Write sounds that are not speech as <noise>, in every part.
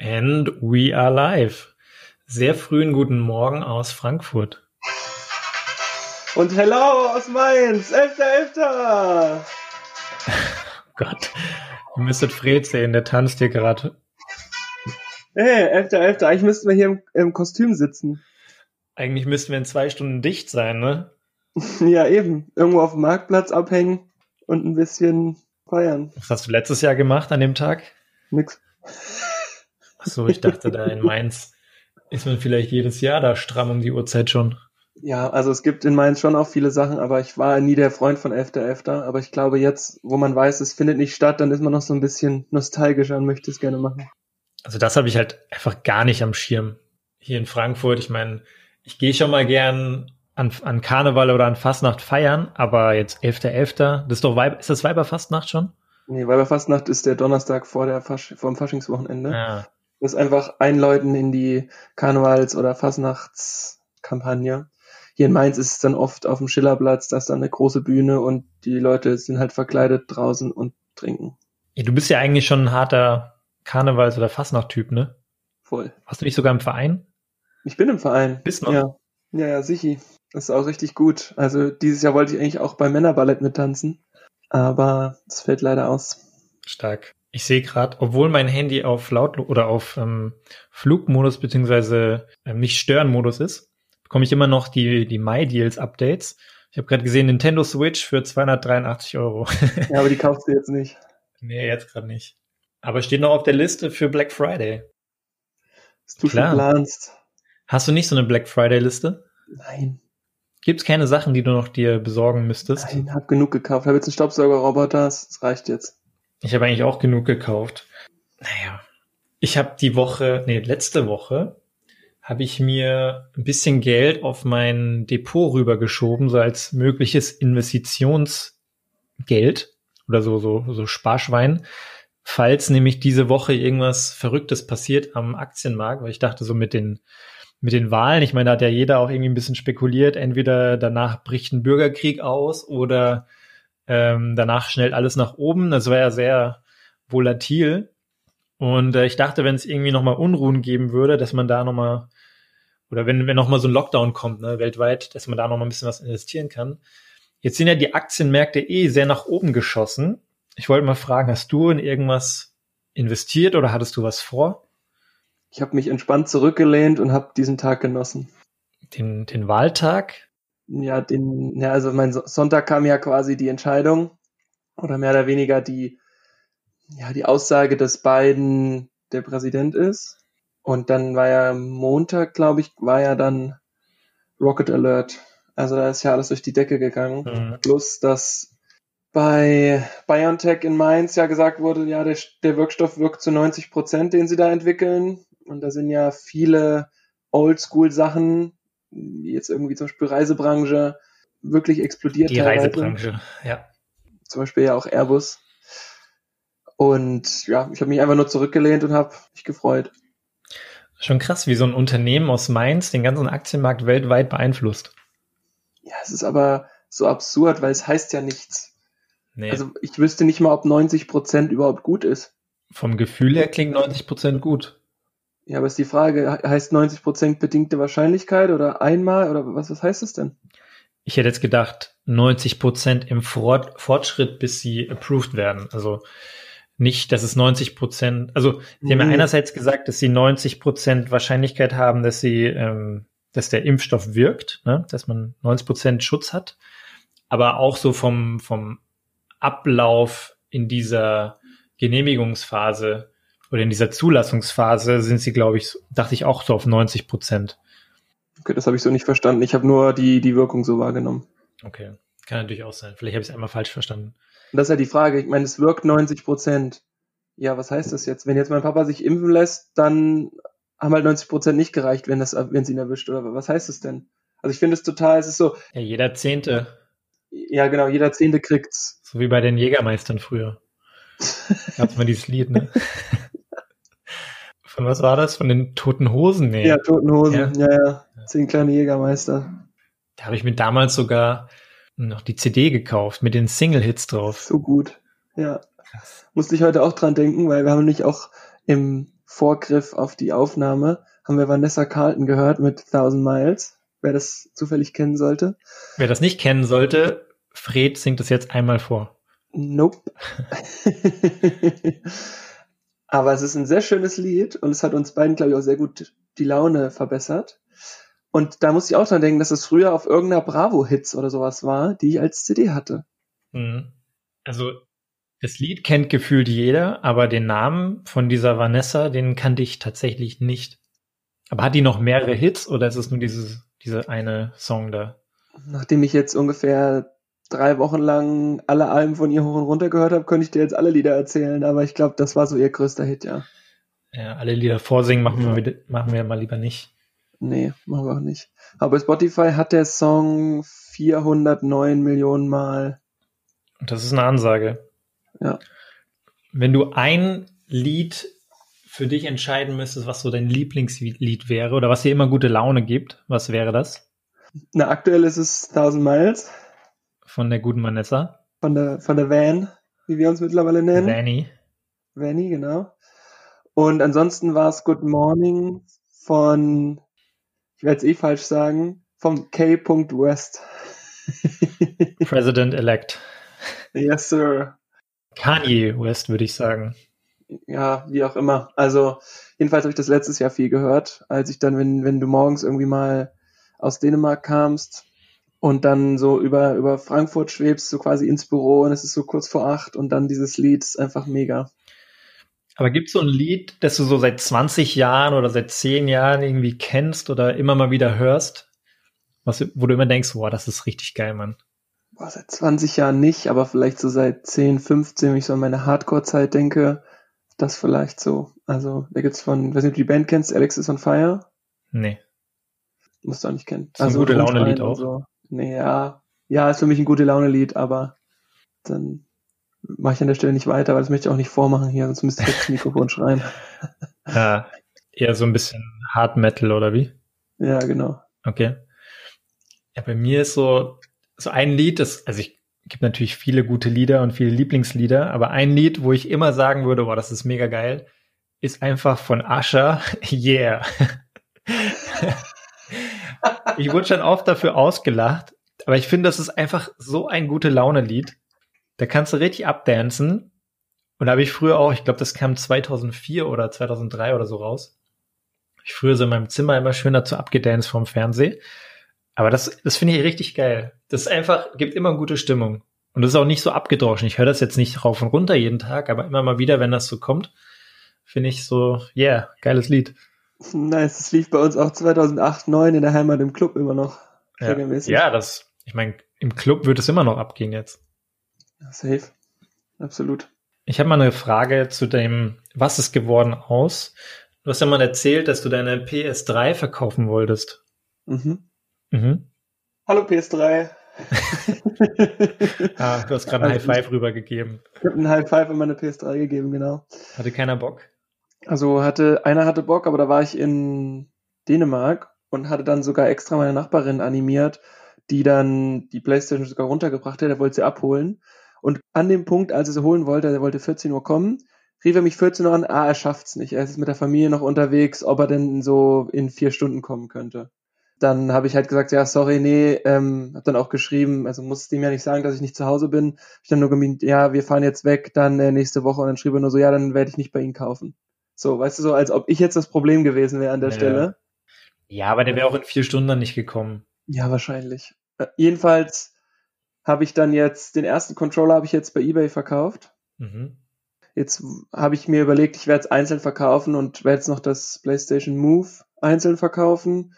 And we are live. Sehr frühen guten Morgen aus Frankfurt. Und hello aus Mainz, 11.11. <laughs> Gott, ihr müsstet Fred sehen, der tanzt hier gerade. Hey, 11.11. Eigentlich müssten wir hier im, im Kostüm sitzen. Eigentlich müssten wir in zwei Stunden dicht sein, ne? <laughs> ja, eben. Irgendwo auf dem Marktplatz abhängen und ein bisschen feiern. Was hast du letztes Jahr gemacht an dem Tag? Nix. Ach so, ich dachte da in Mainz ist man vielleicht jedes Jahr da stramm um die Uhrzeit schon. Ja, also es gibt in Mainz schon auch viele Sachen, aber ich war nie der Freund von 11.11. .11., aber ich glaube jetzt, wo man weiß, es findet nicht statt, dann ist man noch so ein bisschen nostalgischer und möchte es gerne machen. Also das habe ich halt einfach gar nicht am Schirm. Hier in Frankfurt, ich meine, ich gehe schon mal gern an, an Karneval oder an Fastnacht feiern, aber jetzt 11.11., .11., das ist doch Weib, ist das Weiberfastnacht schon? Nee, Weiberfastnacht ist der Donnerstag vor der Fasch vor dem Faschingswochenende. Ja. Das ist einfach einläuten in die Karnevals- oder Fastnachtskampagne. Hier in Mainz ist es dann oft auf dem Schillerplatz, da ist dann eine große Bühne und die Leute sind halt verkleidet draußen und trinken. Ja, du bist ja eigentlich schon ein harter Karnevals- oder Fastnacht-Typ, ne? Voll. Warst du nicht sogar im Verein? Ich bin im Verein. Bist noch? Ja, ja, ja sicher. Das ist auch richtig gut. Also dieses Jahr wollte ich eigentlich auch beim Männerballett mittanzen, aber es fällt leider aus. Stark. Ich sehe gerade, obwohl mein Handy auf laut oder auf ähm, Flugmodus beziehungsweise ähm, nicht stören Modus ist, bekomme ich immer noch die die MyDeals Updates. Ich habe gerade gesehen Nintendo Switch für 283 Euro. <laughs> ja, aber die kaufst du jetzt nicht. Nee, jetzt gerade nicht. Aber steht noch auf der Liste für Black Friday. Was du Klar. schon planst. Hast du nicht so eine Black Friday Liste? Nein, Gibt's keine Sachen, die du noch dir besorgen müsstest? nein, hab genug gekauft. Hab jetzt einen Staubsaugerroboter, das reicht jetzt. Ich habe eigentlich auch genug gekauft. Naja, ich habe die Woche, nee, letzte Woche habe ich mir ein bisschen Geld auf mein Depot rübergeschoben, so als mögliches Investitionsgeld oder so, so, so Sparschwein, falls nämlich diese Woche irgendwas Verrücktes passiert am Aktienmarkt, weil ich dachte so mit den, mit den Wahlen, ich meine, da hat ja jeder auch irgendwie ein bisschen spekuliert, entweder danach bricht ein Bürgerkrieg aus oder ähm, danach schnellt alles nach oben. Das war ja sehr volatil. Und äh, ich dachte, wenn es irgendwie nochmal Unruhen geben würde, dass man da nochmal, oder wenn, wenn nochmal so ein Lockdown kommt, ne, weltweit, dass man da nochmal ein bisschen was investieren kann. Jetzt sind ja die Aktienmärkte eh sehr nach oben geschossen. Ich wollte mal fragen, hast du in irgendwas investiert oder hattest du was vor? Ich habe mich entspannt zurückgelehnt und habe diesen Tag genossen. Den, den Wahltag? Ja, den, ja, also mein So- Sonntag kam ja quasi die Entscheidung oder mehr oder weniger die, ja, die Aussage, dass Biden der Präsident ist. Und dann war ja Montag, glaube ich, war ja dann Rocket Alert. Also da ist ja alles durch die Decke gegangen. Mhm. Plus, dass bei BioNTech in Mainz ja gesagt wurde, ja, der, der Wirkstoff wirkt zu 90 Prozent, den sie da entwickeln. Und da sind ja viele Oldschool-Sachen, jetzt irgendwie zum Beispiel Reisebranche, wirklich explodiert. Die. Reisebranche, ja. Zum Beispiel ja auch Airbus. Und ja, ich habe mich einfach nur zurückgelehnt und habe mich gefreut. Schon krass, wie so ein Unternehmen aus Mainz den ganzen Aktienmarkt weltweit beeinflusst. Ja, es ist aber so absurd, weil es heißt ja nichts. Nee. Also ich wüsste nicht mal, ob 90 Prozent überhaupt gut ist. Vom Gefühl her klingt 90 Prozent gut. Ja, aber ist die Frage, he- heißt 90 Prozent bedingte Wahrscheinlichkeit oder einmal oder was, was heißt das denn? Ich hätte jetzt gedacht, 90 Prozent im Fort Fortschritt, bis sie approved werden. Also nicht, dass es 90 Prozent, also sie haben ja Nee. einerseits gesagt, dass sie 90 Prozent Wahrscheinlichkeit haben, dass sie, ähm, dass der Impfstoff wirkt, ne? dass man 90 Prozent Schutz hat, aber auch so vom, vom Ablauf in dieser Genehmigungsphase oder in dieser Zulassungsphase sind sie, glaube ich, dachte ich auch so auf 90 Prozent. Okay, das habe ich so nicht verstanden. Ich habe nur die, die Wirkung so wahrgenommen. Okay, kann natürlich auch sein. Vielleicht habe ich es einmal falsch verstanden. Und das ist ja die Frage. Ich meine, es wirkt 90 Prozent. Ja, was heißt das jetzt? Wenn jetzt mein Papa sich impfen lässt, dann haben halt 90 Prozent nicht gereicht, wenn das, wenn es ihn erwischt oder was heißt das denn? Also ich finde es total, es ist so, Ja, jeder Zehnte, ja genau, jeder Zehnte kriegt's. so wie bei den Jägermeistern früher. <laughs> Gab's mal dieses Lied, ne? <laughs> Von was war das? Von den Toten Hosen? Nee. Ja, Toten Hosen, Ja. ja, ja. Zehn kleine Jägermeister. Da habe ich mir damals sogar noch die CD gekauft mit den Single-Hits drauf. So gut. Ja. Musste ich heute auch dran denken, weil wir haben nämlich auch im Vorgriff auf die Aufnahme haben wir Vanessa Carlton gehört mit Thousand Miles. Wer das zufällig kennen sollte. Wer das nicht kennen sollte, Fred singt es jetzt einmal vor. Nope. <laughs> Aber es ist ein sehr schönes Lied und es hat uns beiden, glaube ich, auch sehr gut die Laune verbessert. Und da muss ich auch dran denken, dass es früher auf irgendeiner Bravo-Hits oder sowas war, die ich als CD hatte. Mhm. Also das Lied kennt gefühlt jeder, aber den Namen von dieser Vanessa, den kannte ich tatsächlich nicht. Aber hat die noch mehrere Hits oder ist es nur dieses, diese eine Song da? Nachdem ich jetzt ungefähr drei Wochen lang alle Alben von ihr hoch und runter gehört habe, könnte ich dir jetzt alle Lieder erzählen, aber ich glaube, das war so ihr größter Hit, ja. Ja, alle Lieder vorsingen machen wir, wieder, machen wir mal lieber nicht. Nee, machen wir auch nicht. Aber bei Spotify hat der Song 409 Millionen Mal. Das ist eine Ansage. Ja. Wenn du ein Lied für dich entscheiden müsstest, was so dein Lieblingslied wäre oder was dir immer gute Laune gibt, was wäre das? Na, aktuell ist es 1000 Miles. Von der guten Vanessa. Von der, von der Van, wie wir uns mittlerweile nennen. Vanny. Vanny, genau. Und ansonsten war es Good Morning von, ich werde es eh falsch sagen, vom K. West. <laughs> President-elect. Yes, sir. Kanye West, würde ich sagen. Ja, wie auch immer. Also, jedenfalls habe ich das letztes Jahr viel gehört, als ich dann, wenn, wenn du morgens irgendwie mal aus Dänemark kamst und dann so über, über Frankfurt schwebst, so quasi ins Büro und es ist so kurz vor acht und dann dieses Lied ist einfach mega. Aber gibt es so ein Lied, das du so seit 20 Jahren oder seit 10 Jahren irgendwie kennst oder immer mal wieder hörst, was, wo du immer denkst, boah, das ist richtig geil, Mann? Boah, seit 20 Jahren nicht, aber vielleicht so seit 10, 15, wenn ich so an meine Hardcore-Zeit denke, das vielleicht so. Also, da gibt's von, weiß nicht, ob du die Band kennst, Alexis on Fire? Nee. Musst du auch nicht kennen. Ist also, ein gute Laune-Lied auch. So. Nee, ja. Ja, ist für mich ein gute Laune-Lied, aber dann mache ich an der Stelle nicht weiter, weil das möchte ich auch nicht vormachen hier, sonst müsste ich jetzt das Mikrofon schreien. <laughs> Ja, eher so ein bisschen Hard Metal oder wie? Ja, genau. Okay. Ja, bei mir ist so, so ein Lied, das, also ich gibt natürlich viele gute Lieder und viele Lieblingslieder, aber ein Lied, wo ich immer sagen würde, boah, das ist mega geil, ist einfach von Asher, <laughs> Yeah. <laughs> <laughs> ich wurde schon oft dafür ausgelacht, aber ich finde, das ist einfach so ein gute Laune-Lied. Da kannst du richtig abdancen. Und da habe ich früher auch, ich glaube, das kam 2004 oder 2003 oder so raus. Ich früher so in meinem Zimmer immer schön dazu abgedanced vom Fernsehen. Aber das, das finde ich richtig geil. Das ist einfach, gibt immer eine gute Stimmung. Und das ist auch nicht so abgedroschen. Ich höre das jetzt nicht rauf und runter jeden Tag, aber immer mal wieder, wenn das so kommt, finde ich so, yeah, geiles Lied. Nice, das lief bei uns auch 2008, 2009 in der Heimat im Club immer noch. Ja, ja das, ich meine, im Club wird es immer noch abgehen jetzt. Safe. Absolut. Ich habe mal eine Frage zu dem, was ist geworden aus? Du hast ja mal erzählt, dass du deine PS3 verkaufen wolltest. Mhm. Mhm. Hallo PS3. <laughs> <laughs> ah, du hast gerade ein also High Five rübergegeben. Ich habe ein High Five in meine PS3 gegeben, genau. Hatte keiner Bock? Also hatte, einer hatte Bock, aber da war ich in Dänemark und hatte dann sogar extra meine Nachbarin animiert, die dann die Playstation sogar runtergebracht hat, der wollte sie abholen. Und an dem Punkt, als er sie holen wollte, er wollte 14 Uhr kommen, rief er mich 14 Uhr an, ah, er schafft's nicht. Er ist mit der Familie noch unterwegs, ob er denn so in vier Stunden kommen könnte dann habe ich halt gesagt, ja, sorry, nee, ähm, habe dann auch geschrieben, also musste ihm ja nicht sagen, dass ich nicht zu Hause bin. Ich dann nur gemeint, ja, wir fahren jetzt weg, dann äh, nächste Woche und dann schrieb er nur so, ja, dann werde ich nicht bei Ihnen kaufen. So, weißt du, so als ob ich jetzt das Problem gewesen wäre an der ja. Stelle. Ja, aber der wäre auch in vier Stunden dann nicht gekommen. Ja, wahrscheinlich. Äh, jedenfalls habe ich dann jetzt, den ersten Controller habe ich jetzt bei Ebay verkauft. Mhm. Jetzt habe ich mir überlegt, ich werde es einzeln verkaufen und werde jetzt noch das PlayStation Move einzeln verkaufen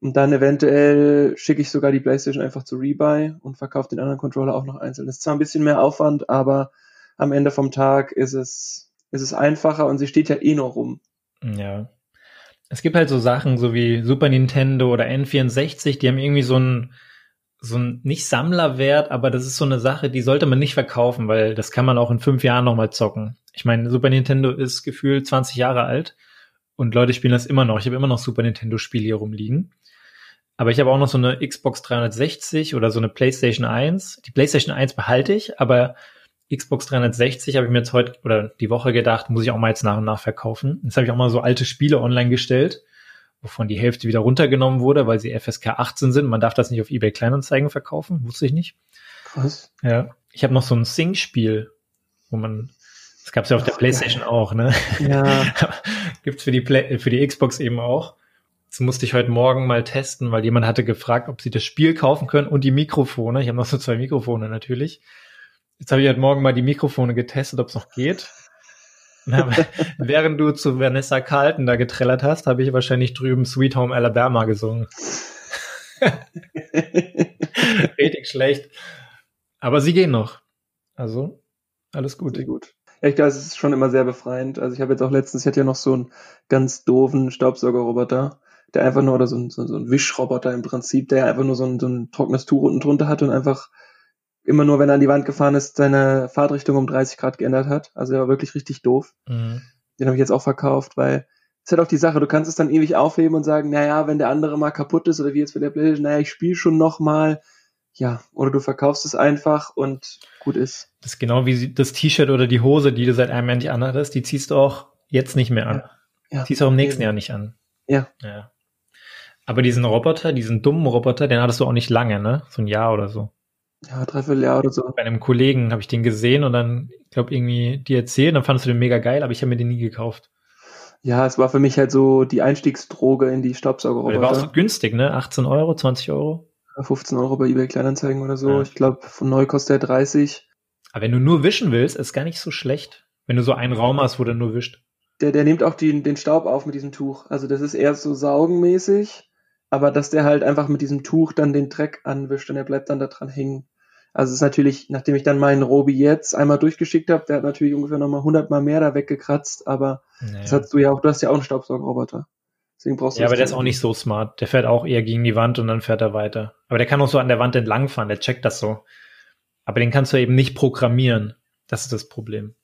und dann eventuell schicke ich sogar die PlayStation einfach zu Rebuy und verkaufe den anderen Controller auch noch einzeln. Das ist zwar ein bisschen mehr Aufwand, aber am Ende vom Tag ist es, ist es einfacher und sie steht ja eh noch rum. Ja. Es gibt halt so Sachen, so wie Super Nintendo oder N64, die haben irgendwie so ein, so ein, nicht Sammlerwert, aber das ist so eine Sache, die sollte man nicht verkaufen, weil das kann man auch in fünf Jahren nochmal zocken. Ich meine, Super Nintendo ist gefühlt 20 Jahre alt und Leute spielen das immer noch. Ich habe immer noch Super Nintendo Spiele hier rumliegen. Aber ich habe auch noch so eine Xbox 360 oder so eine PlayStation 1. Die PlayStation 1 behalte ich, aber Xbox 360 habe ich mir jetzt heute oder die Woche gedacht, muss ich auch mal jetzt nach und nach verkaufen. Jetzt habe ich auch mal so alte Spiele online gestellt, wovon die Hälfte wieder runtergenommen wurde, weil sie FSK 18 sind. Man darf das nicht auf eBay Kleinanzeigen verkaufen, wusste ich nicht. Krass. Ja, ich habe noch so ein Sing-Spiel, wo man das gab's ja auf der PlayStation geil. auch, ne? Ja. <laughs> Gibt's für die Play für die Xbox eben auch. Das musste ich heute Morgen mal testen, weil jemand hatte gefragt, ob sie das Spiel kaufen können und die Mikrofone. Ich habe noch so zwei Mikrofone natürlich. Jetzt habe ich heute Morgen mal die Mikrofone getestet, ob es noch geht. Hab, <laughs> während du zu Vanessa Carlton da getrellert hast, habe ich wahrscheinlich drüben Sweet Home Alabama gesungen. <laughs> Richtig schlecht. Aber sie gehen noch. Also, alles gut. Sehr gut. Glaube, es ist schon immer sehr befreiend. Also ich habe jetzt auch letztens, ich hatte ja noch so einen ganz doofen Staubsaugerroboter, der einfach nur, oder so ein, so, so ein Wischroboter im Prinzip, der einfach nur so ein, so ein trockenes Tuch unten drunter hat und einfach immer nur, wenn er an die Wand gefahren ist, seine Fahrtrichtung um 30 Grad geändert hat. Also der war wirklich richtig doof. Mhm. Den habe ich jetzt auch verkauft, weil es ist halt auch die Sache, du kannst es dann ewig aufheben und sagen, naja, wenn der andere mal kaputt ist oder wie jetzt für der Playstation, naja, ich spiele schon noch mal. Ja, oder du verkaufst es einfach und gut ist. Das ist genau wie das T-Shirt oder die Hose, die du seit einem Jahr nicht anhattest, die ziehst du auch jetzt nicht mehr an. Ja. ja. Ziehst du auch im nächsten Jahr nicht an. Ja. ja. Aber diesen Roboter, diesen dummen Roboter, den hattest du auch nicht lange, ne? So ein Jahr oder so. Ja, dreiviertel Jahr oder so. Bei einem Kollegen habe ich den gesehen und dann, ich glaube, irgendwie die erzählt, dann fandest du den mega geil, aber ich habe mir den nie gekauft. Ja, es war für mich halt so die Einstiegsdroge in die Staubsaugerroboter. Der war auch so günstig, ne? 18 Euro, 20 Euro? 15 Euro bei eBay Kleinanzeigen oder so. Ja. Ich glaube, von neu kostet er 30. Aber wenn du nur wischen willst, ist gar nicht so schlecht. Wenn du so einen Raum hast, wo der nur wischt. Der, der nimmt auch die, den Staub auf mit diesem Tuch. Also das ist eher so saugenmäßig, aber dass der halt einfach mit diesem Tuch dann den Dreck anwischt und er bleibt dann da dran hängen. Also es ist natürlich, nachdem ich dann meinen Robi jetzt einmal durchgeschickt habe, der hat natürlich ungefähr nochmal 100 mal mehr da weggekratzt, aber naja. das hast du ja auch, du hast ja auch einen Staubsaugerroboter. Deswegen brauchst du ja, aber der ist auch nicht so smart. Der fährt auch eher gegen die Wand und dann fährt er weiter. Aber der kann auch so an der Wand entlangfahren, der checkt das so. Aber den kannst du eben nicht programmieren. Das ist das Problem.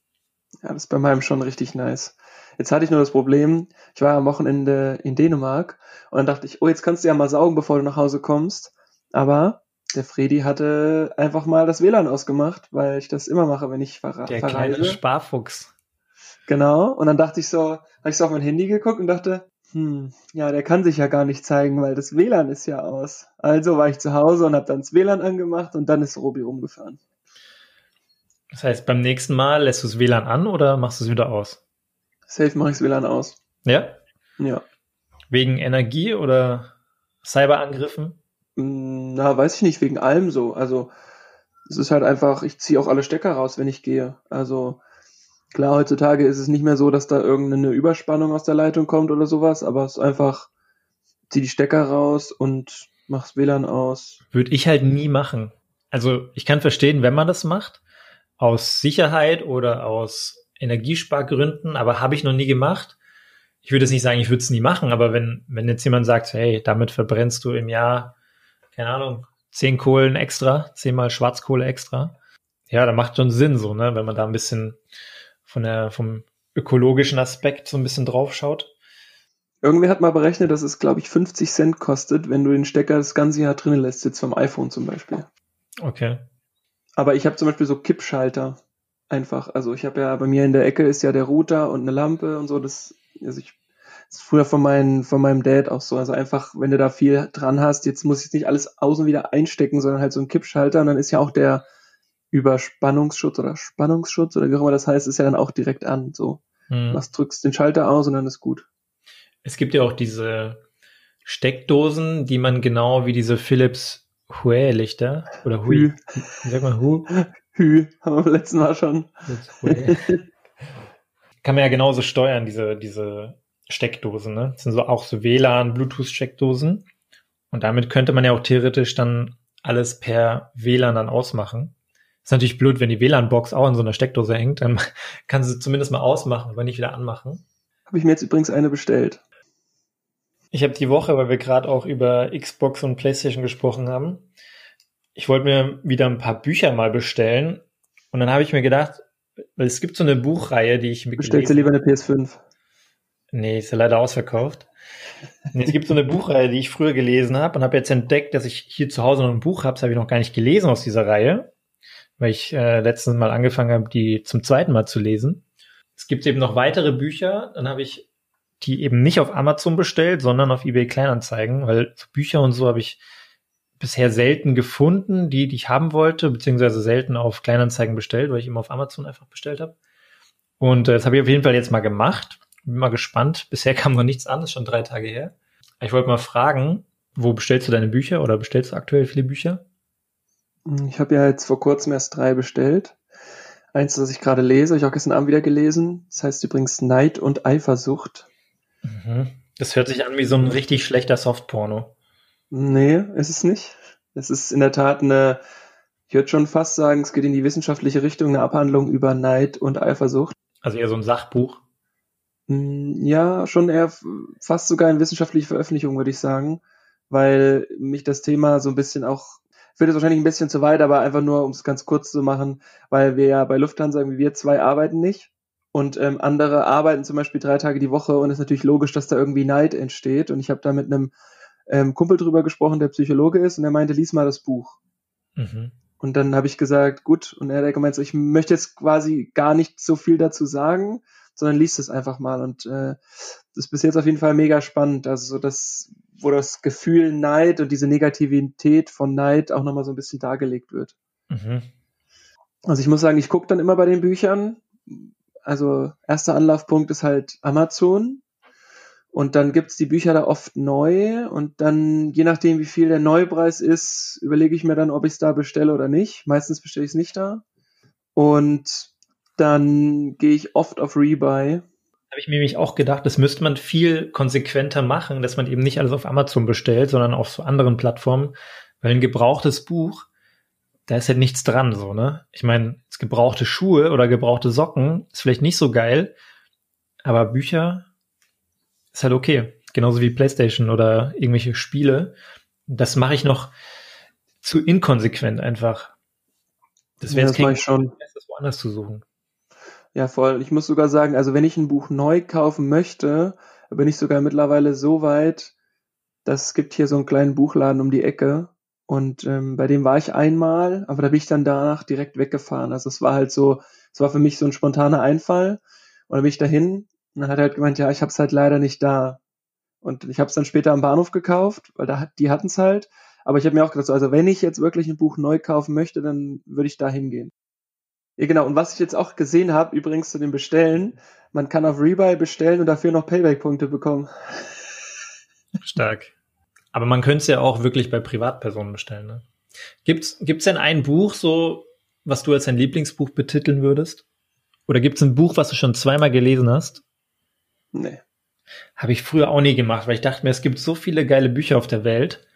Ja, das ist bei meinem schon richtig nice. Jetzt hatte ich nur das Problem, ich war am Wochenende in Dänemark und dann dachte ich, oh, jetzt kannst du ja mal saugen, bevor du nach Hause kommst. Aber der Freddy hatte einfach mal das WLAN ausgemacht, weil ich das immer mache, wenn ich ver der verreise. Der kleine Sparfuchs. Genau. Und dann dachte ich so, habe ich so auf mein Handy geguckt und dachte, hm, ja, der kann sich ja gar nicht zeigen, weil das WLAN ist ja aus. Also war ich zu Hause und habe dann das WLAN angemacht und dann ist Robi rumgefahren. Das heißt, beim nächsten Mal lässt du das WLAN an oder machst du es wieder aus? Safe mache ich das WLAN aus. Ja? Ja. Wegen Energie oder Cyberangriffen? Hm, na, weiß ich nicht, wegen allem so. Also es ist halt einfach, ich ziehe auch alle Stecker raus, wenn ich gehe. Also klar, heutzutage ist es nicht mehr so, dass da irgendeine Überspannung aus der Leitung kommt oder sowas, aber es ist einfach, zieh die Stecker raus und mach's WLAN aus. Würde ich halt nie machen. Also ich kann verstehen, wenn man das macht, aus Sicherheit oder aus Energiespargründen, aber habe ich noch nie gemacht. Ich würde jetzt nicht sagen, ich würde es nie machen, aber wenn, wenn jetzt jemand sagt, hey, damit verbrennst du im Jahr keine Ahnung, zehn Kohlen extra, zehnmal Schwarzkohle extra. Ja, da macht schon Sinn so, ne, wenn man da ein bisschen von der, vom ökologischen Aspekt so ein bisschen drauf schaut. Irgendwer hat mal berechnet, dass es, glaube ich, 50 Cent kostet, wenn du den Stecker das ganze Jahr drinnen lässt, jetzt vom iPhone zum Beispiel. Okay. Aber ich habe zum Beispiel so Kippschalter einfach. Also ich habe ja bei mir in der Ecke ist ja der Router und eine Lampe und so. Das, also ich ist früher von, meinem von meinem Dad auch so. Also einfach, wenn du da viel dran hast, jetzt muss ich nicht alles außen wieder einstecken, sondern halt so ein Kippschalter und dann ist ja auch der Überspannungsschutz oder Spannungsschutz oder wie auch immer das heißt, ist ja dann auch direkt an. So. Hm. Was drückst den Schalter aus und dann ist gut. Es gibt ja auch diese Steckdosen, die man genau wie diese Philips Hue-Lichter oder Hui. Wie sagt man Hu? Hü, haben wir beim letzten Mal schon. <laughs> Kann man ja genauso steuern, diese, diese Steckdosen, ne? Das sind so auch so WLAN, Bluetooth-Steckdosen. Und damit könnte man ja auch theoretisch dann alles per WLAN dann ausmachen. Ist natürlich blöd, wenn die WLAN-Box auch in so einer Steckdose hängt, dann <laughs> kann sie zumindest mal ausmachen, aber nicht wieder anmachen. Habe ich mir jetzt übrigens eine bestellt. Ich habe die Woche, weil wir gerade auch über Xbox und PlayStation gesprochen haben, ich wollte mir wieder ein paar Bücher mal bestellen. Und dann habe ich mir gedacht, weil es gibt so eine Buchreihe, die ich mir Bestellst du lieber eine PS5? Nee, ist ja leider ausverkauft. es gibt so eine Buchreihe, die ich früher gelesen habe und habe jetzt entdeckt, dass ich hier zu Hause noch ein Buch habe, das habe ich noch gar nicht gelesen aus dieser Reihe. weil ich äh, letztens mal angefangen habe, die zum zweiten Mal zu lesen. Es gibt eben noch weitere Bücher, dann habe ich die eben nicht auf Amazon bestellt, sondern auf eBay Kleinanzeigen, weil Bücher und so habe ich bisher selten gefunden, die, die ich haben wollte, beziehungsweise selten auf Kleinanzeigen bestellt, weil ich immer auf Amazon einfach bestellt habe. Und äh, das habe ich auf jeden Fall jetzt mal gemacht. Bin mal gespannt. Bisher <laughs> kam noch nichts an, ist schon drei Tage her. Ich wollte mal fragen, wo bestellst du deine Bücher oder bestellst du aktuell viele Bücher? Ich habe ja jetzt vor kurzem erst drei bestellt. Eins, das ich gerade lese, habe ich auch gestern Abend wieder gelesen. Das heißt übrigens Neid und Eifersucht. Mhm. Das hört sich an wie so ein richtig schlechter Softporno. Nee, ist es nicht. Es ist in der Tat eine, ich würde schon fast sagen, es geht in die wissenschaftliche Richtung, eine Abhandlung über Neid und Eifersucht. Also eher so ein Sachbuch. Mm, ja, schon eher fast sogar in wissenschaftliche Veröffentlichung, würde ich sagen, weil mich das Thema so ein bisschen auch, führt jetzt wahrscheinlich ein bisschen zu weit, aber einfach nur, um es ganz kurz zu machen, weil wir ja bei Lufthansa, wie wir zwei arbeiten nicht und ähm, andere arbeiten zum Beispiel drei Tage die Woche und es ist natürlich logisch, dass da irgendwie Neid entsteht und ich habe da mit einem ähm, Kumpel drüber gesprochen, der Psychologe ist und er meinte, lies mal das Buch. Mhm. Und dann habe ich gesagt, gut. Und er hat gemeint, so, ich möchte jetzt quasi gar nicht so viel dazu sagen, sondern liest es einfach mal. Und äh, das ist bis jetzt auf jeden Fall mega spannend. Also so das, wo das Gefühl Neid und diese Negativität von Neid auch nochmal so ein bisschen dargelegt wird. Mhm. Also ich muss sagen, ich gucke dann immer bei den Büchern. Also erster Anlaufpunkt ist halt Amazon. Und dann gibt's die Bücher da oft neu und dann, je nachdem, wie viel der Neupreis ist, überlege ich mir dann, ob ich es da bestelle oder nicht. Meistens bestelle ich es nicht da. Und dann gehe ich oft auf Rebuy. Habe ich mir nämlich auch gedacht, das müsste man viel konsequenter machen, dass man eben nicht alles auf Amazon bestellt, sondern auf so anderen Plattformen. Weil ein gebrauchtes Buch, da ist halt nichts dran, so, ne? Ich meine, gebrauchte Schuhe oder gebrauchte Socken ist vielleicht nicht so geil, aber Bücher, ist halt okay. Genauso wie PlayStation oder irgendwelche Spiele. Das mache ich noch zu inkonsequent einfach. Das wäre ja, jetzt das ich schon. Das woanders zu suchen. Ja, voll. Ich muss sogar sagen, also wenn ich ein Buch neu kaufen möchte, bin ich sogar mittlerweile so weit, dass es gibt hier so einen kleinen Buchladen um die Ecke. Und ähm, bei dem war ich einmal, aber da bin ich dann danach direkt weggefahren. Also es war halt so, es war für mich so ein spontaner Einfall. Und dann bin ich dahin und dann hat er halt gemeint, ja, ich habe es halt leider nicht da. Und ich habe es dann später am Bahnhof gekauft, weil da die hatten es halt. Aber ich habe mir auch gedacht, so, also wenn ich jetzt wirklich ein Buch neu kaufen möchte, dann würde ich da hingehen. Ja, genau. Und was ich jetzt auch gesehen habe, übrigens zu dem Bestellen, man kann auf Rebuy bestellen und dafür noch Payback-Punkte bekommen. <laughs> Stark. Aber man könnte es ja auch wirklich bei Privatpersonen bestellen. Ne? Gibt's gibt's denn ein Buch so, was du als dein Lieblingsbuch betiteln würdest? Oder gibt's ein Buch, was du schon zweimal gelesen hast? Nee. Habe ich früher auch nie gemacht, weil ich dachte mir, es gibt so viele geile Bücher auf der Welt.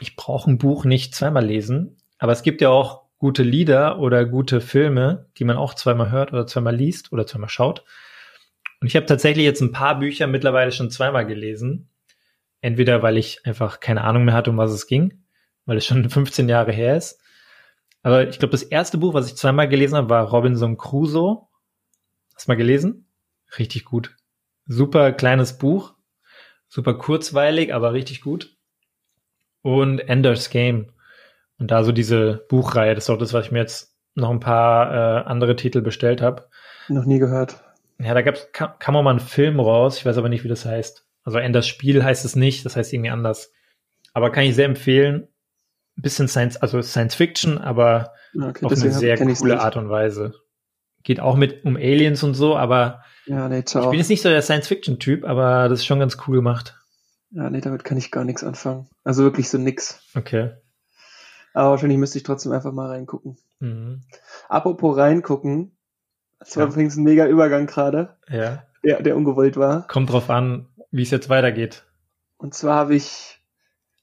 Ich brauche ein Buch nicht zweimal lesen. Aber es gibt ja auch gute Lieder oder gute Filme, die man auch zweimal hört oder zweimal liest oder zweimal schaut. Und ich habe tatsächlich jetzt ein paar Bücher mittlerweile schon zweimal gelesen. Entweder weil ich einfach keine Ahnung mehr hatte, um was es ging, weil es schon <laughs> 15 Jahre her ist. Aber ich glaube, das erste Buch, was ich zweimal gelesen habe, war Robinson Crusoe. Hast du mal gelesen? Richtig gut. Super kleines Buch, super kurzweilig, aber richtig gut. Und Ender's Game. Und da so diese Buchreihe, das ist auch das, was ich mir jetzt noch ein paar äh, andere Titel bestellt habe. Noch nie gehört. Ja, da gab's, kam, kam auch mal ein Film raus, ich weiß aber nicht, wie das heißt. Also Enders Spiel heißt es nicht, das heißt irgendwie anders. Aber kann ich sehr empfehlen. Ein bisschen Science, also Science Fiction, aber okay, auf eine sehr coole Art und Weise. Geht auch mit um Aliens und so, aber ja, nee, ich bin jetzt nicht so der Science-Fiction-Typ, aber das ist schon ganz cool gemacht. Ja, nee, damit kann ich gar nichts anfangen. Also wirklich so nix. Okay. Aber wahrscheinlich müsste ich trotzdem einfach mal reingucken. Mhm. Apropos reingucken, das war ja. übrigens ein mega Übergang gerade. Ja. Der, der ungewollt war. Kommt drauf an, wie es jetzt weitergeht. Und zwar habe ich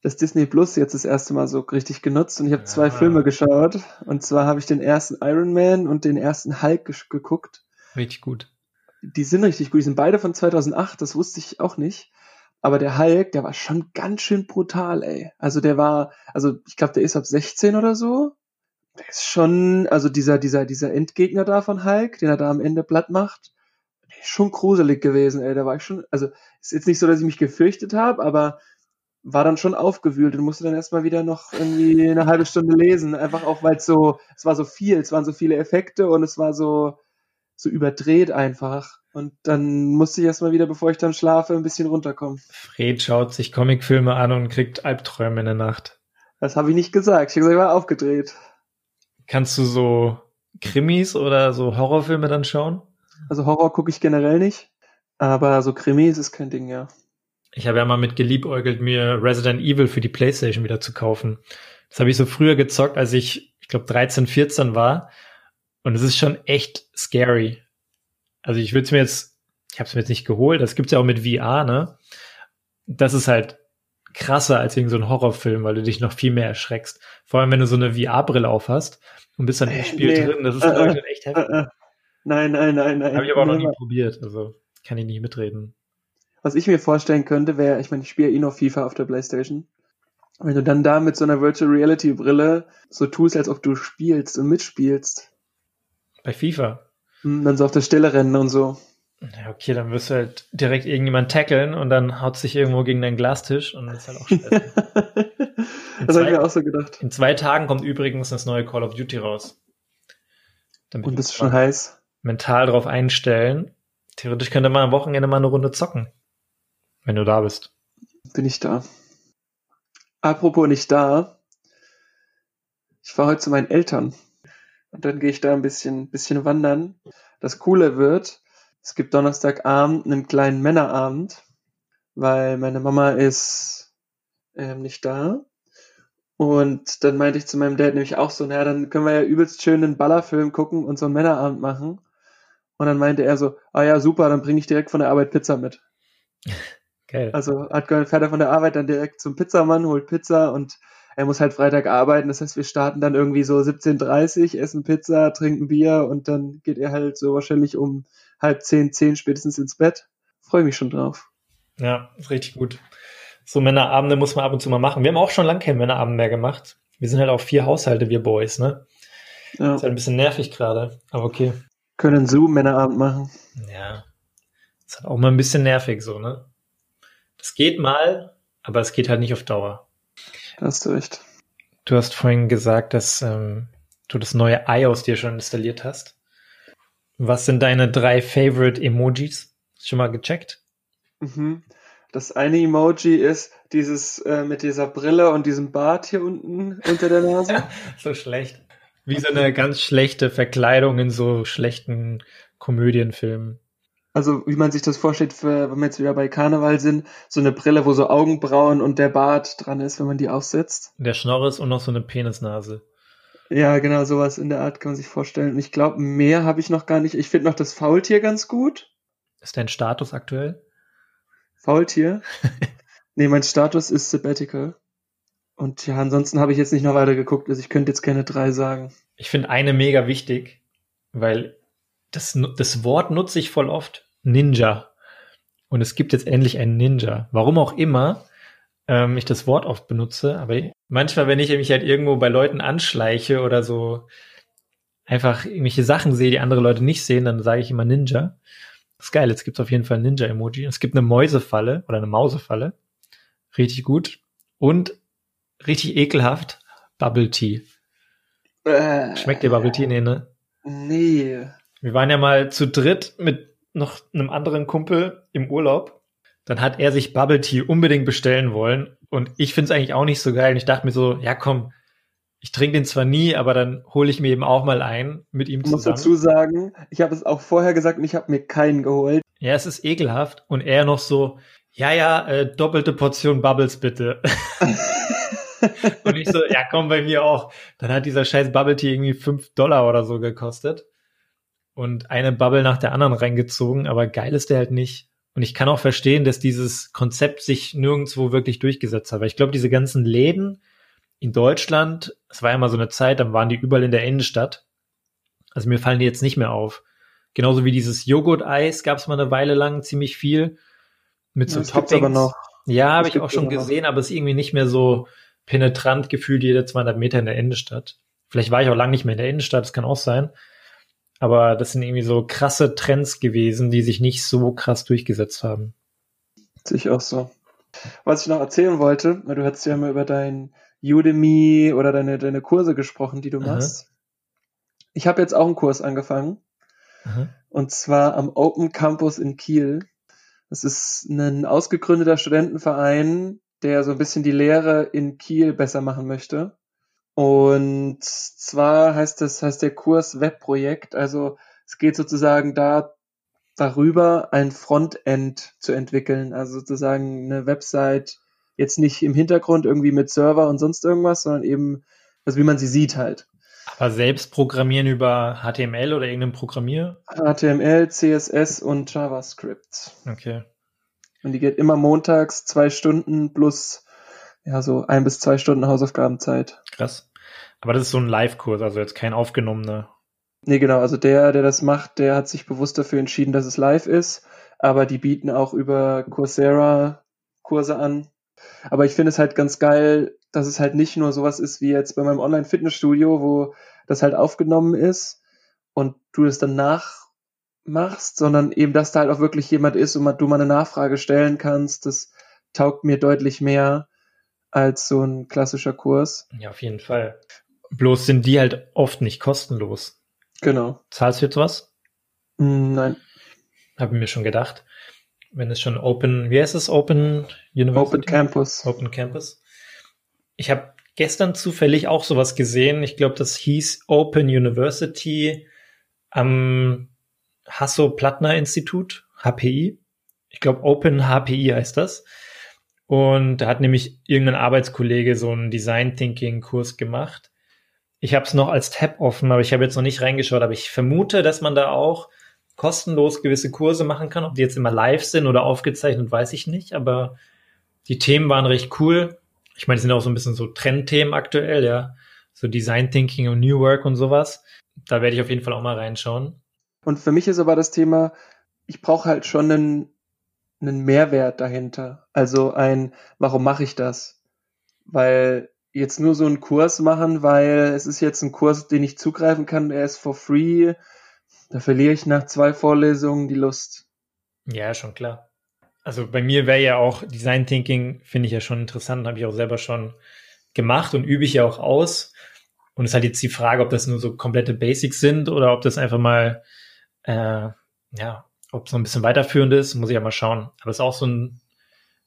das Disney Plus jetzt das erste Mal so richtig genutzt und ich habe ja. zwei Filme geschaut. Und zwar habe ich den ersten Iron Man und den ersten Hulk geguckt. Richtig gut. Die sind richtig gut. Die sind beide von 2008, das wusste ich auch nicht. Aber der Hulk, der war schon ganz schön brutal, ey. Also der war, also ich glaube, der ist ab 16 oder so. Der ist schon, also dieser, dieser, dieser Endgegner da von Hulk, den er da am Ende platt macht, der ist schon gruselig gewesen, ey. Da war ich schon, also ist jetzt nicht so, dass ich mich gefürchtet habe, aber war dann schon aufgewühlt und musste dann erstmal wieder noch irgendwie eine halbe Stunde lesen. Einfach auch, weil es so, es war so viel, es waren so viele Effekte und es war so, so überdreht einfach. Und dann musste ich erstmal wieder, bevor ich dann schlafe, ein bisschen runterkommen. Fred schaut sich Comicfilme an und kriegt Albträume in der Nacht. Das habe ich nicht gesagt. Ich habe gesagt, ich war aufgedreht. Kannst du so Krimis oder so Horrorfilme dann schauen? Also Horror gucke ich generell nicht, aber so Krimis ist kein Ding, ja. Ich habe ja mal mit geliebäugelt, mir Resident Evil für die Playstation wieder zu kaufen. Das habe ich so früher gezockt, als ich, ich glaube, 13, 14 war. Und es ist schon echt scary. Also ich würde es mir jetzt, ich habe es mir jetzt nicht geholt, das gibt's ja auch mit VR, ne? Das ist halt krasser als irgendein so ein Horrorfilm, weil du dich noch viel mehr erschreckst. Vor allem, wenn du so eine VR-Brille aufhast und bist dann im Spiel nee. drin. Das ist, äh, ich, echt heftig. Äh, nein, nein, nein, nein. Habe ich aber auch noch nie probiert, also kann ich nicht mitreden. Was ich mir vorstellen könnte, wäre, ich meine, ich spiele eh noch FIFA auf der Playstation. Wenn du dann da mit so einer Virtual Reality Brille so tust, als ob du spielst und mitspielst. Bei FIFA? Dann so auf der Stelle rennen und so. Ja, okay, dann wirst du halt direkt irgendjemand tackeln und dann haut sich irgendwo gegen deinen Glastisch und das ist halt auch stressig. <laughs> das habe ich mir auch so gedacht. In zwei Tagen kommt übrigens das neue Call of Duty raus. Damit und das ist schon heiß. Mental drauf einstellen. Theoretisch könnte man am Wochenende mal eine Runde zocken. Wenn du da bist. Bin ich da. Apropos nicht da. Ich fahre heute zu meinen Eltern. Und dann gehe ich da ein bisschen, bisschen wandern. Das Coole wird, es gibt Donnerstagabend einen kleinen Männerabend, weil meine Mama ist ähm, nicht da. Und dann meinte ich zu meinem Dad nämlich auch so, naja, dann können wir ja übelst schön einen Ballerfilm gucken und so einen Männerabend machen. Und dann meinte er so, ah ja, super, dann bringe ich direkt von der Arbeit Pizza mit. <laughs> Geil. Also hat fährt er von der Arbeit dann direkt zum Pizzamann, holt Pizza und er muss halt Freitag arbeiten. Das heißt, wir starten dann irgendwie so 17.30 essen Pizza, trinken Bier und dann geht er halt so wahrscheinlich um halb zehn, zehn spätestens ins Bett. Freue mich schon drauf. Ja, ist richtig gut. So Männerabende muss man ab und zu mal machen. Wir haben auch schon lange keinen Männerabend mehr gemacht. Wir sind halt auch vier Haushalte, wir Boys, ne? Ja. Ist halt ein bisschen nervig gerade, aber okay. Können Zoom-Männerabend machen. Ja. Ist halt auch mal ein bisschen nervig so, ne? Das geht mal, aber es geht halt nicht auf Dauer. Da hast du recht. Du hast vorhin gesagt, dass ähm, du das neue iOS dir schon installiert hast. Was sind deine drei Favorite Emojis? Schon mal gecheckt? Mhm. Das eine Emoji ist dieses äh, mit dieser Brille und diesem Bart hier unten unter der Nase. <laughs> so schlecht. Wie so eine ganz schlechte Verkleidung in so schlechten Komödienfilmen. Also wie man sich das vorstellt, für, wenn wir jetzt wieder bei Karneval sind, so eine Brille, wo so Augenbrauen und der Bart dran ist, wenn man die aufsetzt. Der Schnorres und noch so eine Penisnase. Ja, genau, sowas in der Art kann man sich vorstellen. Und ich glaube, mehr habe ich noch gar nicht. Ich finde noch das Faultier ganz gut. Ist dein Status aktuell? Faultier? <laughs> nee, mein Status ist Sabbatical. Und ja, ansonsten habe ich jetzt nicht noch weiter geguckt. Also ich könnte jetzt keine drei sagen. Ich finde eine mega wichtig, weil das, das Wort nutze ich voll oft. Ninja. Und es gibt jetzt endlich einen Ninja. Warum auch immer ähm, ich das Wort oft benutze, aber manchmal, wenn ich mich halt irgendwo bei Leuten anschleiche oder so einfach irgendwelche Sachen sehe, die andere Leute nicht sehen, dann sage ich immer Ninja. Das ist geil, jetzt gibt es auf jeden Fall ein Ninja-Emoji. Es gibt eine Mäusefalle oder eine Mausefalle. Richtig gut. Und richtig ekelhaft, Bubble Tea. Äh, Schmeckt dir Bubble Tea? Nee, ne? Nee. Wir waren ja mal zu dritt mit noch einem anderen Kumpel im Urlaub. Dann hat er sich Bubble Tea unbedingt bestellen wollen. Und ich finde es eigentlich auch nicht so geil. Und ich dachte mir so, ja komm, ich trinke den zwar nie, aber dann hole ich mir eben auch mal ein mit ihm zusammen. Ich muss dazu sagen, ich habe es auch vorher gesagt und ich habe mir keinen geholt. Ja, es ist ekelhaft. Und er noch so, ja, ja, äh, doppelte Portion Bubbles bitte. <laughs> und ich so, ja komm, bei mir auch. Dann hat dieser scheiß Bubble Tea irgendwie fünf Dollar oder so gekostet und eine Bubble nach der anderen reingezogen, aber geil ist der halt nicht. Und ich kann auch verstehen, dass dieses Konzept sich nirgendwo wirklich durchgesetzt hat. Weil ich glaube, diese ganzen Läden in Deutschland, es war ja mal so eine Zeit, dann waren die überall in der Innenstadt. Also mir fallen die jetzt nicht mehr auf. Genauso wie dieses Joghurt-Eis gab es mal eine Weile lang ziemlich viel. Mit so das Toppings. Aber noch. Ja, habe ich auch schon gesehen, noch. aber es ist irgendwie nicht mehr so penetrant gefühlt jede 200 Meter in der Innenstadt. Vielleicht war ich auch lange nicht mehr in der Innenstadt, das kann auch sein. Aber das sind irgendwie so krasse Trends gewesen, die sich nicht so krass durchgesetzt haben. Sich auch so. Was ich noch erzählen wollte, weil du hast ja mal über dein Udemy oder deine, deine Kurse gesprochen, die du machst. Aha. Ich habe jetzt auch einen Kurs angefangen. Aha. Und zwar am Open Campus in Kiel. Das ist ein ausgegründeter Studentenverein, der so ein bisschen die Lehre in Kiel besser machen möchte. Und zwar heißt das, heißt der Kurs Webprojekt. Also es geht sozusagen da darüber, ein Frontend zu entwickeln. Also sozusagen eine Website jetzt nicht im Hintergrund irgendwie mit Server und sonst irgendwas, sondern eben, also wie man sie sieht halt. Aber selbst programmieren über HTML oder irgendeinem Programmier? HTML, CSS und JavaScript. Okay. Und die geht immer montags zwei Stunden plus ja so ein bis zwei Stunden Hausaufgabenzeit. Krass. Aber das ist so ein Live-Kurs, also jetzt kein aufgenommener. Nee, genau. Also der, der das macht, der hat sich bewusst dafür entschieden, dass es live ist. Aber die bieten auch über Coursera Kurse an. Aber ich finde es halt ganz geil, dass es halt nicht nur sowas ist wie jetzt bei meinem Online-Fitnessstudio, wo das halt aufgenommen ist und du es dann nachmachst, sondern eben, dass da halt auch wirklich jemand ist und du mal eine Nachfrage stellen kannst. Das taugt mir deutlich mehr als so ein klassischer Kurs. Ja, auf jeden Fall. Bloß sind die halt oft nicht kostenlos. Genau. Zahlst du jetzt was? Mm, nein. Habe mir schon gedacht. Wenn es schon Open, wie heißt es? Open University? Open Campus. Open Campus. Ich habe gestern zufällig auch sowas gesehen. Ich glaube, das hieß Open University am Hasso-Plattner-Institut, HPI. Ich glaube, Open HPI heißt das. Und da hat nämlich irgendein Arbeitskollege so einen Design Thinking Kurs gemacht. Ich habe es noch als Tab offen, aber ich habe jetzt noch nicht reingeschaut. Aber ich vermute, dass man da auch kostenlos gewisse Kurse machen kann. Ob die jetzt immer live sind oder aufgezeichnet, weiß ich nicht. Aber die Themen waren recht cool. Ich meine, es sind auch so ein bisschen so Trendthemen aktuell, ja. So Design Thinking und New Work und sowas. Da werde ich auf jeden Fall auch mal reinschauen. Und für mich ist aber das Thema, ich brauche halt schon einen, einen Mehrwert dahinter. Also ein, warum mache ich das? Weil jetzt nur so einen Kurs machen, weil es ist jetzt ein Kurs, den ich zugreifen kann, er ist for free. Da verliere ich nach zwei Vorlesungen die Lust. Ja, schon klar. Also bei mir wäre ja auch Design Thinking, finde ich ja schon interessant, habe ich auch selber schon gemacht und übe ich ja auch aus. Und es ist halt jetzt die Frage, ob das nur so komplette Basics sind oder ob das einfach mal, äh, ja, ob es noch ein bisschen weiterführend ist, muss ich ja mal schauen. Aber es ist auch so ein,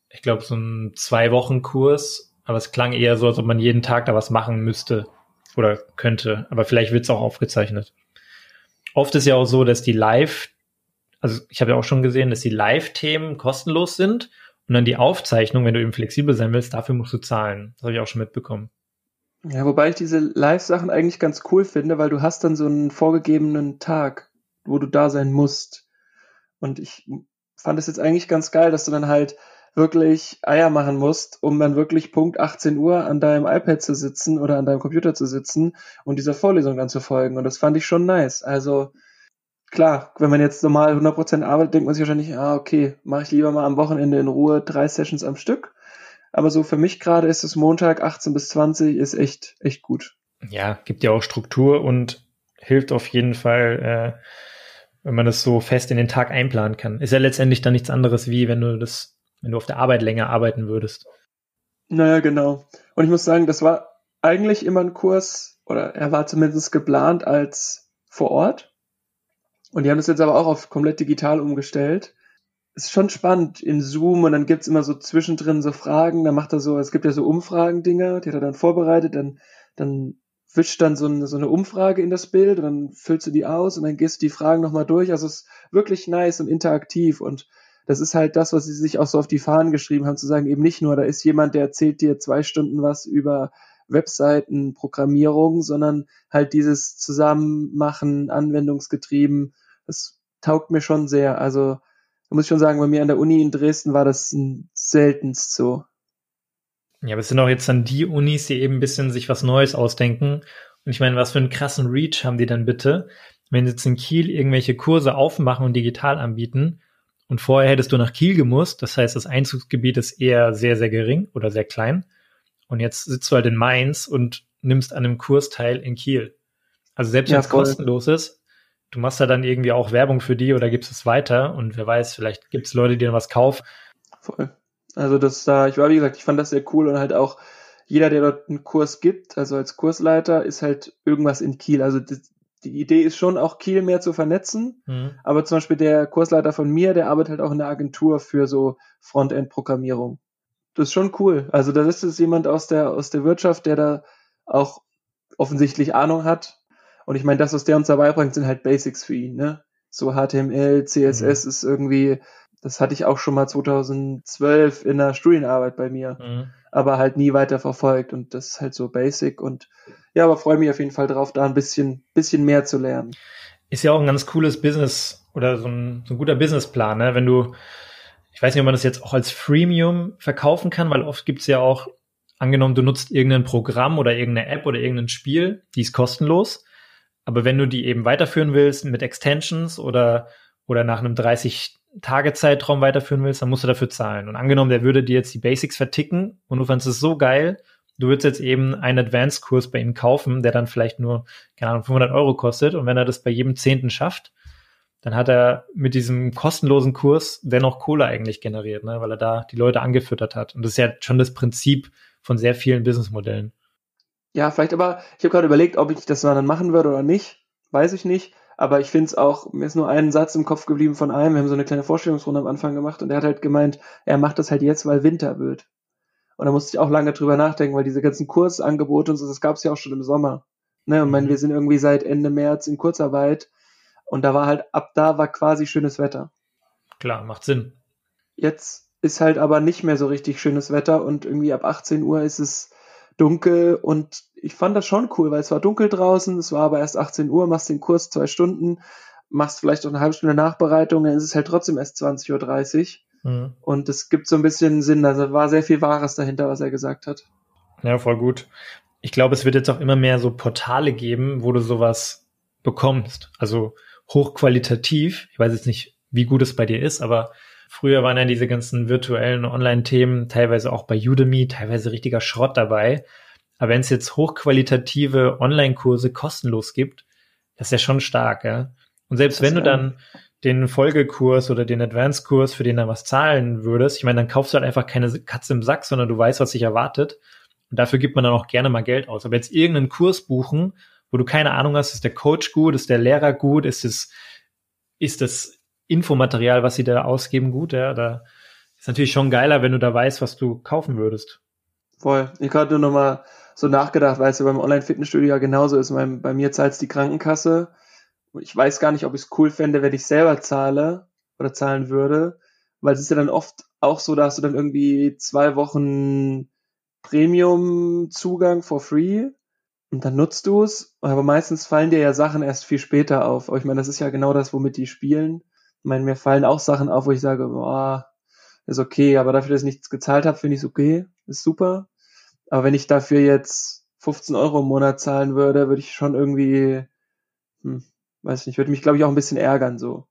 ich glaube, so ein Zwei-Wochen-Kurs aber es klang eher so, als ob man jeden Tag da was machen müsste oder könnte. Aber vielleicht wird es auch aufgezeichnet. Oft ist ja auch so, dass die Live, also ich habe ja auch schon gesehen, dass die Live-Themen kostenlos sind und dann die Aufzeichnung, wenn du eben flexibel sein willst, dafür musst du zahlen. Das habe ich auch schon mitbekommen. Ja, wobei ich diese Live-Sachen eigentlich ganz cool finde, weil du hast dann so einen vorgegebenen Tag, wo du da sein musst. Und ich fand es jetzt eigentlich ganz geil, dass du dann halt wirklich Eier machen musst, um dann wirklich Punkt 18 Uhr an deinem iPad zu sitzen oder an deinem Computer zu sitzen und dieser Vorlesung dann zu folgen. Und das fand ich schon nice. Also klar, wenn man jetzt normal 100% arbeitet, denkt man sich wahrscheinlich, ah, okay, mache ich lieber mal am Wochenende in Ruhe drei Sessions am Stück. Aber so für mich gerade ist es Montag 18 bis 20 ist echt, echt gut. Ja, gibt ja auch Struktur und hilft auf jeden Fall, äh, wenn man das so fest in den Tag einplanen kann. Ist ja letztendlich dann nichts anderes wie, wenn du das wenn du auf der Arbeit länger arbeiten würdest. Naja, genau. Und ich muss sagen, das war eigentlich immer ein Kurs, oder er war zumindest geplant als vor Ort. Und die haben das jetzt aber auch auf komplett digital umgestellt. Ist schon spannend in Zoom und dann gibt's immer so zwischendrin so Fragen, dann macht er so, es gibt ja so Umfragen-Dinger, die hat er dann vorbereitet, dann, dann wischt dann so eine, so eine Umfrage in das Bild und dann füllst du die aus und dann gehst du die Fragen nochmal durch. Also es ist wirklich nice und interaktiv und das ist halt das, was sie sich auch so auf die Fahnen geschrieben haben, zu sagen, eben nicht nur, da ist jemand, der erzählt dir zwei Stunden was über Webseiten, Programmierung, sondern halt dieses Zusammenmachen, Anwendungsgetrieben, das taugt mir schon sehr. Also, muss ich schon sagen, bei mir an der Uni in Dresden war das seltenst so. Ja, aber es sind auch jetzt dann die Unis, die eben ein bisschen sich was Neues ausdenken. Und ich meine, was für einen krassen Reach haben die dann bitte, wenn sie jetzt in Kiel irgendwelche Kurse aufmachen und digital anbieten und vorher hättest du nach Kiel gemusst. Das heißt, das Einzugsgebiet ist eher sehr, sehr gering oder sehr klein. Und jetzt sitzt du halt in Mainz und nimmst an einem Kurs teil in Kiel. Also selbst wenn es kostenlos ist, du machst da dann irgendwie auch Werbung für die oder gibst es weiter und wer weiß, vielleicht gibt es Leute, die dann was kaufen. Voll. Also das da, ich war wie gesagt, ich fand das sehr cool und halt auch jeder, der dort einen Kurs gibt, also als Kursleiter, ist halt irgendwas in Kiel. Also die, die Idee ist schon auch Kiel mehr zu vernetzen, mhm. aber zum Beispiel der Kursleiter von mir, der arbeitet halt auch in der Agentur für so Frontend-Programmierung. Das ist schon cool. Also da ist es jemand aus der aus der Wirtschaft, der da auch offensichtlich Ahnung hat. Und ich meine, das, was der uns dabei bringt, sind halt Basics für ihn, ne? So HTML, CSS mhm. ist irgendwie, das hatte ich auch schon mal 2012 in der Studienarbeit bei mir, mhm. aber halt nie weiter verfolgt und das ist halt so basic und ja, aber freue mich auf jeden Fall drauf, da ein bisschen, bisschen mehr zu lernen. Ist ja auch ein ganz cooles Business oder so ein, so ein guter Businessplan, ne? Wenn du, ich weiß nicht, ob man das jetzt auch als Freemium verkaufen kann, weil oft gibt's ja auch, angenommen, du nutzt irgendein Programm oder irgendeine App oder irgendein Spiel, die ist kostenlos. Aber wenn du die eben weiterführen willst mit Extensions oder, oder nach einem 30 Tage Zeitraum weiterführen willst, dann musst du dafür zahlen. Und angenommen, der würde dir jetzt die Basics verticken und du fandest es so geil, du würdest jetzt eben einen Advanced-Kurs bei ihm kaufen, der dann vielleicht nur, keine Ahnung, 500 Euro kostet. Und wenn er das bei jedem Zehnten schafft, dann hat er mit diesem kostenlosen Kurs dennoch Kohle eigentlich generiert, ne? weil er da die Leute angefüttert hat. Und das ist ja schon das Prinzip von sehr vielen Businessmodellen. Ja, vielleicht aber, ich habe gerade überlegt, ob ich das dann machen würde oder nicht. Weiß ich nicht. Aber ich finde es auch, mir ist nur ein Satz im Kopf geblieben von einem, wir haben so eine kleine Vorstellungsrunde am Anfang gemacht und er hat halt gemeint, er macht das halt jetzt, weil Winter wird. Und da musste ich auch lange drüber nachdenken, weil diese ganzen Kursangebote und so, das gab es ja auch schon im Sommer. Ne, und mhm. mein, wir sind irgendwie seit Ende März in Kurzarbeit und da war halt, ab da war quasi schönes Wetter. Klar, macht Sinn. Jetzt ist halt aber nicht mehr so richtig schönes Wetter und irgendwie ab 18 Uhr ist es dunkel und ich fand das schon cool, weil es war dunkel draußen, es war aber erst 18 Uhr, machst den Kurs zwei Stunden, machst vielleicht auch eine halbe Stunde Nachbereitung, dann ist es halt trotzdem erst 20.30 Uhr. Mhm. Und es gibt so ein bisschen Sinn, also war sehr viel Wahres dahinter, was er gesagt hat. Ja, voll gut. Ich glaube, es wird jetzt auch immer mehr so Portale geben, wo du sowas bekommst. Also hochqualitativ. Ich weiß jetzt nicht, wie gut es bei dir ist, aber Früher waren ja diese ganzen virtuellen Online-Themen teilweise auch bei Udemy, teilweise richtiger Schrott dabei. Aber wenn es jetzt hochqualitative Online-Kurse kostenlos gibt, das ist ja schon stark, ja. Und selbst das wenn du dann den Folgekurs oder den Advanced-Kurs, für den du was zahlen würdest, ich meine, dann kaufst du halt einfach keine Katze im Sack, sondern du weißt, was sich erwartet. Und dafür gibt man dann auch gerne mal Geld aus. Aber jetzt irgendeinen Kurs buchen, wo du keine Ahnung hast, ist der Coach gut, ist der Lehrer gut, ist es, ist das Infomaterial, was sie da ausgeben, gut, ja, da ist natürlich schon geiler, wenn du da weißt, was du kaufen würdest. Voll. Ich gerade nur nochmal so nachgedacht, weil es ja beim Online-Fitnessstudio ja genauso ist. Bei, bei mir zahlt die Krankenkasse. Ich weiß gar nicht, ob ich es cool fände, wenn ich selber zahle oder zahlen würde, weil es ist ja dann oft auch so, da hast du dann irgendwie zwei Wochen Premium-Zugang for free und dann nutzt du es, aber meistens fallen dir ja Sachen erst viel später auf. Aber ich meine, das ist ja genau das, womit die spielen. Ich meine, mir fallen auch Sachen auf, wo ich sage, boah, ist okay, aber dafür, dass ich nichts gezahlt habe, finde ich es okay, ist super. Aber wenn ich dafür jetzt 15 Euro im Monat zahlen würde, würde ich schon irgendwie, hm, weiß nicht, würde mich, glaube ich, auch ein bisschen ärgern, so.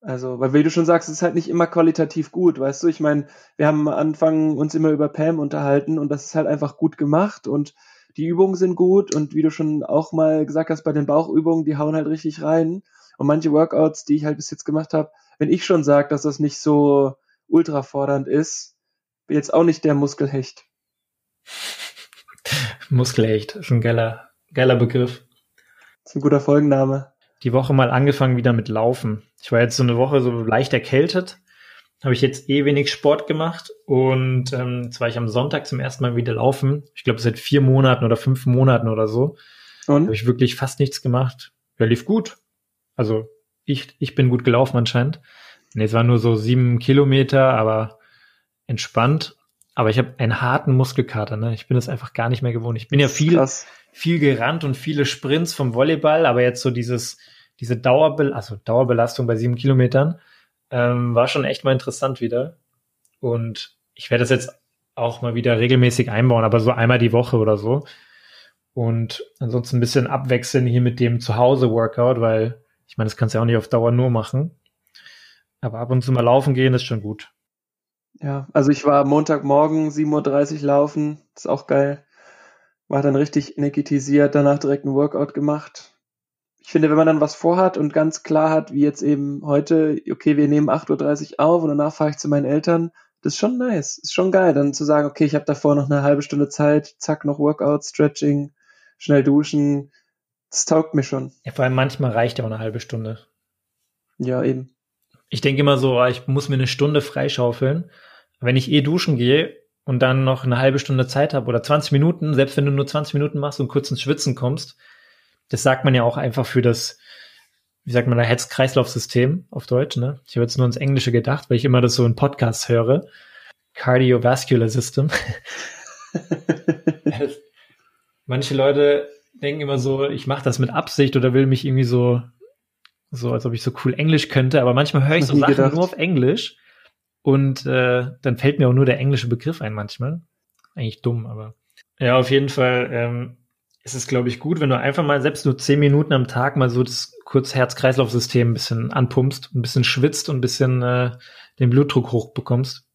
Also, weil wie du schon sagst, es ist halt nicht immer qualitativ gut, weißt du? Ich meine, wir haben am Anfang uns immer über Pam unterhalten und das ist halt einfach gut gemacht und die Übungen sind gut und wie du schon auch mal gesagt hast, bei den Bauchübungen, die hauen halt richtig rein. Und manche Workouts, die ich halt bis jetzt gemacht habe, wenn ich schon sage, dass das nicht so ultra fordernd ist, bin jetzt auch nicht der Muskelhecht. Muskelhecht ist ein geiler, geiler Begriff. Das ist ein guter Folgenname. Die Woche mal angefangen wieder mit Laufen. Ich war jetzt so eine Woche so leicht erkältet. Habe ich jetzt eh wenig Sport gemacht und ähm, jetzt war ich am Sonntag zum ersten Mal wieder laufen. Ich glaube seit vier Monaten oder fünf Monaten oder so. Und? Habe ich wirklich fast nichts gemacht. Ja, lief gut. Also ich, ich bin gut gelaufen anscheinend. Nee, es waren nur so sieben Kilometer, aber entspannt. Aber ich habe einen harten Muskelkater, ne? Ich bin das einfach gar nicht mehr gewohnt. Ich bin ja viel, viel gerannt und viele Sprints vom Volleyball, aber jetzt so dieses, diese Dauerbel also Dauerbelastung bei sieben Kilometern, ähm, war schon echt mal interessant wieder. Und ich werde das jetzt auch mal wieder regelmäßig einbauen, aber so einmal die Woche oder so. Und ansonsten ein bisschen abwechseln hier mit dem Zuhause-Workout, weil ich meine, das kannst du ja auch nicht auf Dauer nur machen. Aber ab und zu mal laufen gehen ist schon gut. Ja, also ich war Montagmorgen 7.30 Uhr laufen, ist auch geil. War dann richtig energetisiert, danach direkt ein Workout gemacht. Ich finde, wenn man dann was vorhat und ganz klar hat, wie jetzt eben heute, okay, wir nehmen 8.30 Uhr auf und danach fahre ich zu meinen Eltern, Das ist schon nice. Ist schon geil, dann zu sagen, okay, ich habe davor noch eine halbe Stunde Zeit, zack, noch Workout, Stretching, schnell duschen. Das taugt mir schon. Ja, vor allem manchmal reicht ja auch eine halbe Stunde. Ja, eben. Ich denke immer so, ah, ich muss mir eine Stunde freischaufeln. Wenn ich eh duschen gehe und dann noch eine halbe Stunde Zeit habe oder 20 Minuten, selbst wenn du nur 20 Minuten machst und kurz ins Schwitzen kommst, das sagt man ja auch einfach für das, wie sagt man da, Herz-Kreislauf-System auf Deutsch, ne? Ich habe jetzt nur ins Englische gedacht, weil ich immer das so in Podcasts höre. Cardiovascular System. <laughs> Manche Leute denken immer so, ich mache das mit Absicht oder will mich irgendwie so, so als ob ich so cool Englisch könnte, aber manchmal höre ich so Sachen gedacht. nur auf Englisch und äh, dann fällt mir auch nur der englische Begriff ein manchmal. Eigentlich dumm, aber ja, auf jeden Fall ähm, ist es, glaube ich, gut, wenn du einfach mal selbst nur zehn Minuten am Tag mal so das kurz Herz-Kreislauf-System ein bisschen anpumpst, ein bisschen schwitzt und ein bisschen äh, den Blutdruck hochbekommst.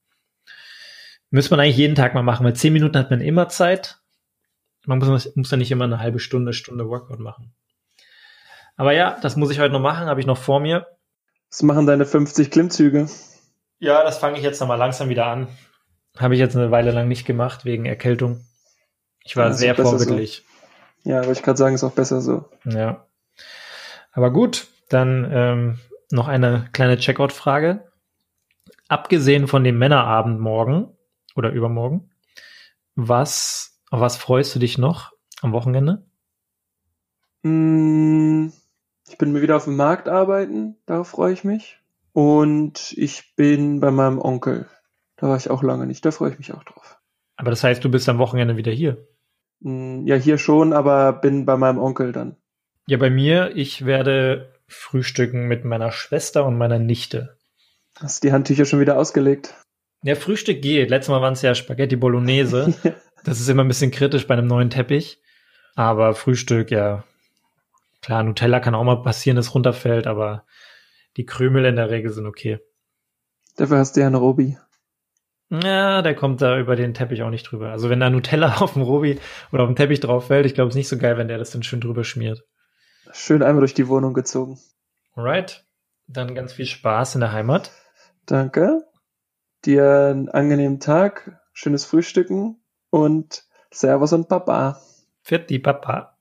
Müsste man eigentlich jeden Tag mal machen, weil zehn Minuten hat man immer Zeit. Man muss, muss ja nicht immer eine halbe Stunde, Stunde Workout machen. Aber ja, das muss ich heute noch machen, habe ich noch vor mir. Was machen deine 50 Klimmzüge? Ja, das fange ich jetzt nochmal langsam wieder an. Habe ich jetzt eine Weile lang nicht gemacht, wegen Erkältung. Ich war ja, sehr vorbildlich. So. Ja, wollte ich gerade sagen, ist auch besser so. Ja. Aber gut, dann ähm, noch eine kleine Checkout-Frage. Abgesehen von dem Männerabend morgen oder übermorgen, was, auf was freust du dich noch am Wochenende? Mm, ich bin mir wieder auf dem Markt arbeiten, darauf freue ich mich. Und ich bin bei meinem Onkel. Da war ich auch lange nicht, da freue ich mich auch drauf. Aber das heißt, du bist am Wochenende wieder hier? Mm, ja, hier schon, aber bin bei meinem Onkel dann. Ja, bei mir, ich werde frühstücken mit meiner Schwester und meiner Nichte. Hast du die Handtücher schon wieder ausgelegt? Ja, Frühstück geht. Letztes Mal waren es ja Spaghetti Bolognese. <laughs> das ist immer ein bisschen kritisch bei einem neuen Teppich. Aber Frühstück, ja. Klar, Nutella kann auch mal passieren, dass runterfällt, aber die Krümel in der Regel sind okay. Dafür hast du ja einen Robi. Ja, der kommt da über den Teppich auch nicht drüber. Also wenn da Nutella <laughs> auf dem Robi oder auf dem Teppich drauf fällt, ich glaube, es ist nicht so geil, wenn der das dann schön drüber schmiert. Schön einmal durch die Wohnung gezogen. Alright. Dann ganz viel Spaß in der Heimat. Danke. Dir einen angenehmen Tag, schönes Frühstücken und Servus und Papa. Für die Papa.